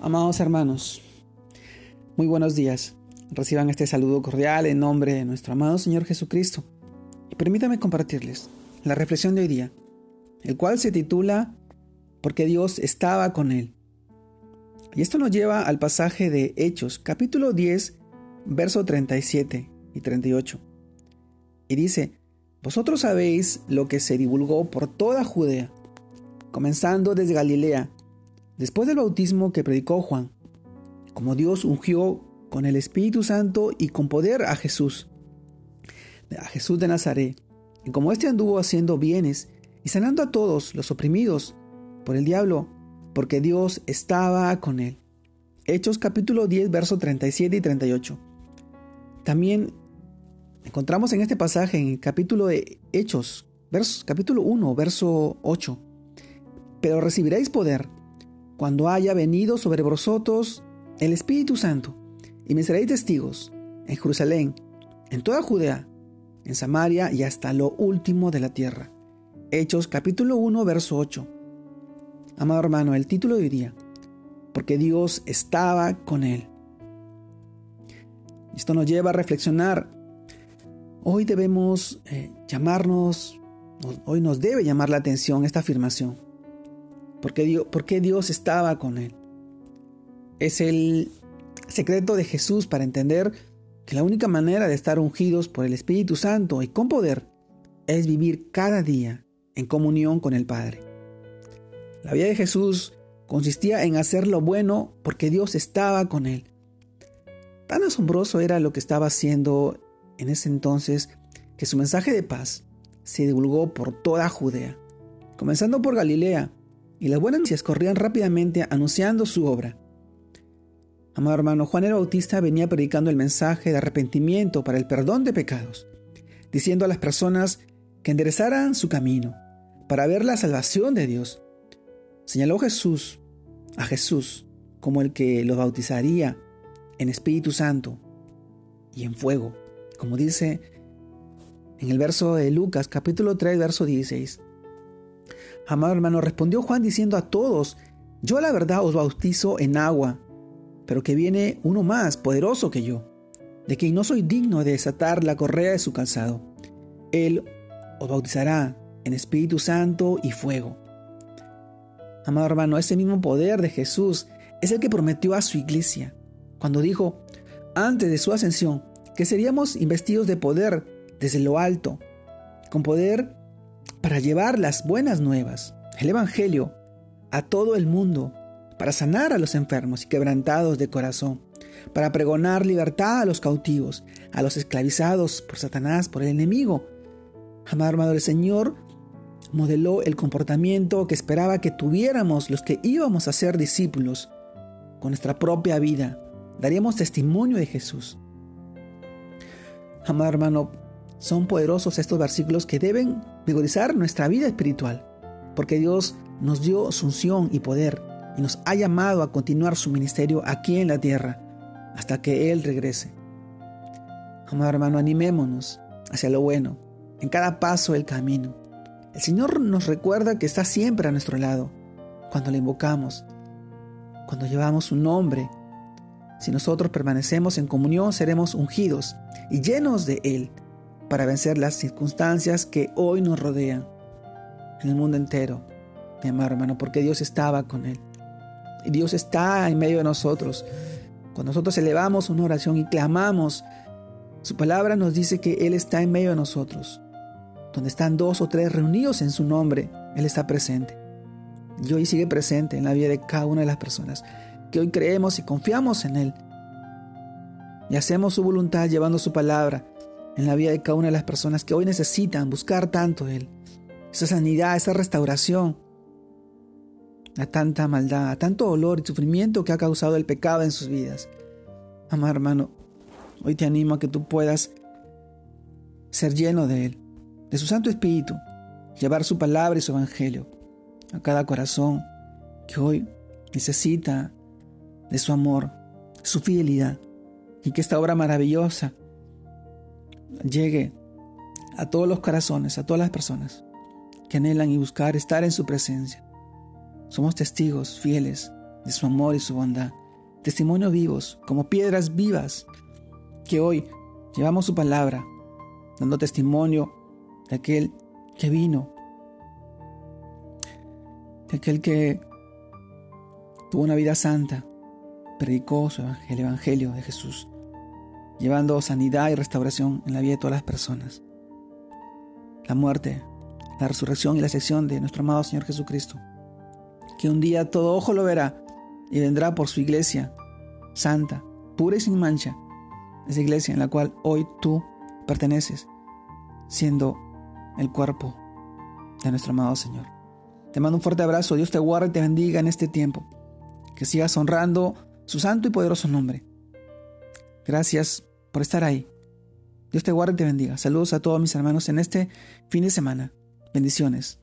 Amados hermanos, muy buenos días. Reciban este saludo cordial en nombre de nuestro amado Señor Jesucristo. Y permítame compartirles la reflexión de hoy día, el cual se titula Porque Dios estaba con él. Y esto nos lleva al pasaje de Hechos, capítulo 10, verso 37 y 38. Y dice, Vosotros sabéis lo que se divulgó por toda Judea, comenzando desde Galilea, después del bautismo que predicó Juan, como Dios ungió con el Espíritu Santo y con poder a Jesús, a Jesús de Nazaret, y como éste anduvo haciendo bienes y sanando a todos los oprimidos por el diablo, porque Dios estaba con él. Hechos capítulo 10, verso 37 y 38. También encontramos en este pasaje, en el capítulo de Hechos, capítulo 1, verso 8. Pero recibiréis poder cuando haya venido sobre vosotros el Espíritu Santo, y me seréis testigos en Jerusalén, en toda Judea, en Samaria y hasta lo último de la tierra. Hechos capítulo 1, verso 8. Amado hermano, el título de hoy día, porque Dios estaba con él. Esto nos lleva a reflexionar. Hoy debemos eh, llamarnos, hoy nos debe llamar la atención esta afirmación. Porque Dios, Dios estaba con él. Es el secreto de Jesús para entender que la única manera de estar ungidos por el Espíritu Santo y con poder es vivir cada día en comunión con el Padre. La vida de Jesús consistía en hacer lo bueno porque Dios estaba con él. Tan asombroso era lo que estaba haciendo en ese entonces que su mensaje de paz se divulgó por toda Judea, comenzando por Galilea, y las buenas noticias corrían rápidamente anunciando su obra. Amado hermano, Juan el Bautista venía predicando el mensaje de arrepentimiento para el perdón de pecados, diciendo a las personas que enderezaran su camino para ver la salvación de Dios. Señaló Jesús a Jesús como el que los bautizaría en Espíritu Santo y en fuego, como dice en el verso de Lucas capítulo 3 verso 16. Amado hermano, respondió Juan diciendo a todos, yo la verdad os bautizo en agua, pero que viene uno más poderoso que yo, de quien no soy digno de desatar la correa de su calzado. Él os bautizará en Espíritu Santo y fuego. Amado hermano, ese mismo poder de Jesús es el que prometió a su iglesia cuando dijo, antes de su ascensión, que seríamos investidos de poder desde lo alto, con poder para llevar las buenas nuevas, el Evangelio, a todo el mundo para sanar a los enfermos y quebrantados de corazón, para pregonar libertad a los cautivos, a los esclavizados por Satanás, por el enemigo. Amado hermano, el Señor modeló el comportamiento que esperaba que tuviéramos los que íbamos a ser discípulos. Con nuestra propia vida daríamos testimonio de Jesús. Amado hermano, son poderosos estos versículos que deben vigorizar nuestra vida espiritual, porque Dios nos dio su unción y poder y nos ha llamado a continuar su ministerio aquí en la tierra hasta que Él regrese. Amado hermano, animémonos hacia lo bueno, en cada paso del camino. El Señor nos recuerda que está siempre a nuestro lado, cuando le invocamos, cuando llevamos su nombre. Si nosotros permanecemos en comunión, seremos ungidos y llenos de Él para vencer las circunstancias que hoy nos rodean en el mundo entero, mi amado hermano, porque Dios estaba con Él. Y Dios está en medio de nosotros. Cuando nosotros elevamos una oración y clamamos, su palabra nos dice que Él está en medio de nosotros. Donde están dos o tres reunidos en su nombre, Él está presente. Y hoy sigue presente en la vida de cada una de las personas que hoy creemos y confiamos en Él. Y hacemos su voluntad llevando su palabra en la vida de cada una de las personas que hoy necesitan buscar tanto Él. Esa sanidad, esa restauración, a tanta maldad, a tanto dolor y sufrimiento que ha causado el pecado en sus vidas. Amado hermano, hoy te animo a que tú puedas ser lleno de Él, de su Santo Espíritu, llevar su palabra y su evangelio a cada corazón que hoy necesita de su amor, su fidelidad, y que esta obra maravillosa llegue a todos los corazones, a todas las personas que anhelan y buscar estar en su presencia. Somos testigos fieles de su amor y su bondad. Testimonio vivos, como piedras vivas, que hoy llevamos su palabra, dando testimonio de aquel que vino, de aquel que tuvo una vida santa, predicó su evangelio, el evangelio de Jesús, llevando sanidad y restauración en la vida de todas las personas. La muerte, la resurrección y la sección de nuestro amado Señor Jesucristo, que un día todo ojo lo verá y vendrá por su iglesia santa, pura y sin mancha, esa iglesia en la cual hoy tú perteneces, siendo el cuerpo de nuestro amado Señor. Te mando un fuerte abrazo, Dios te guarde y te bendiga en este tiempo, que sigas honrando su santo y poderoso nombre. Gracias por estar ahí. Dios te guarde y te bendiga. Saludos a todos mis hermanos en este fin de semana. Bendiciones.